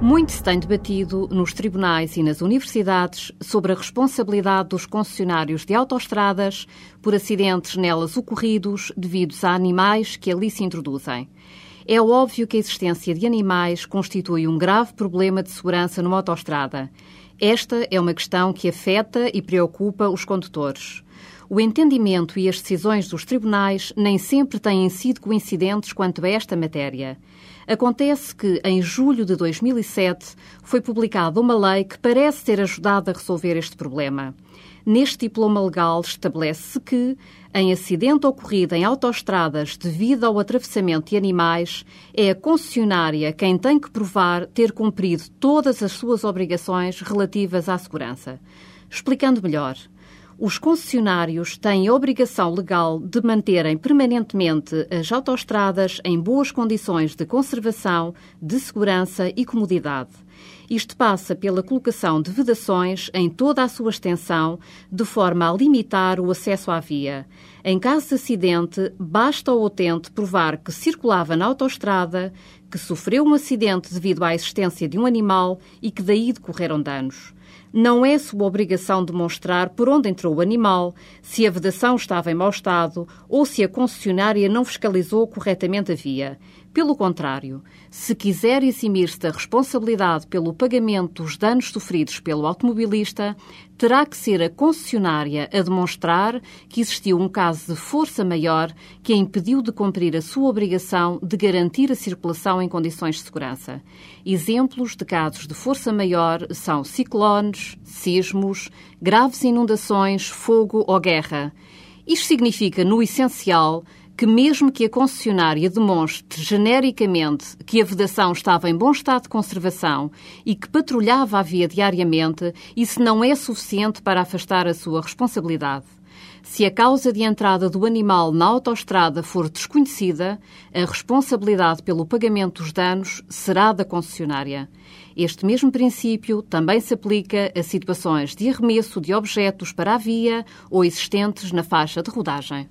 Muito se tem debatido nos tribunais e nas universidades sobre a responsabilidade dos concessionários de autoestradas por acidentes nelas ocorridos devidos a animais que ali se introduzem. É óbvio que a existência de animais constitui um grave problema de segurança numa autoestrada. Esta é uma questão que afeta e preocupa os condutores. O entendimento e as decisões dos tribunais nem sempre têm sido coincidentes quanto a esta matéria. Acontece que, em julho de 2007, foi publicada uma lei que parece ter ajudado a resolver este problema. Neste diploma legal estabelece-se que, em acidente ocorrido em autoestradas devido ao atravessamento de animais, é a concessionária quem tem que provar ter cumprido todas as suas obrigações relativas à segurança. Explicando melhor, os concessionários têm a obrigação legal de manterem permanentemente as autoestradas em boas condições de conservação, de segurança e comodidade. Isto passa pela colocação de vedações em toda a sua extensão, de forma a limitar o acesso à via. Em caso de acidente, basta ao utente provar que circulava na autoestrada, que sofreu um acidente devido à existência de um animal e que daí decorreram danos. Não é sua obrigação demonstrar por onde entrou o animal, se a vedação estava em mau estado ou se a concessionária não fiscalizou corretamente a via. Pelo contrário, se quiser eximir-se da responsabilidade pelo pagamento dos danos sofridos pelo automobilista, terá que ser a concessionária a demonstrar que existiu um caso de força maior que a impediu de cumprir a sua obrigação de garantir a circulação em condições de segurança. Exemplos de casos de força maior são ciclones, sismos, graves inundações, fogo ou guerra. Isto significa, no essencial, que, mesmo que a concessionária demonstre genericamente que a vedação estava em bom estado de conservação e que patrulhava a via diariamente, isso não é suficiente para afastar a sua responsabilidade. Se a causa de entrada do animal na autoestrada for desconhecida, a responsabilidade pelo pagamento dos danos será da concessionária. Este mesmo princípio também se aplica a situações de arremesso de objetos para a via ou existentes na faixa de rodagem.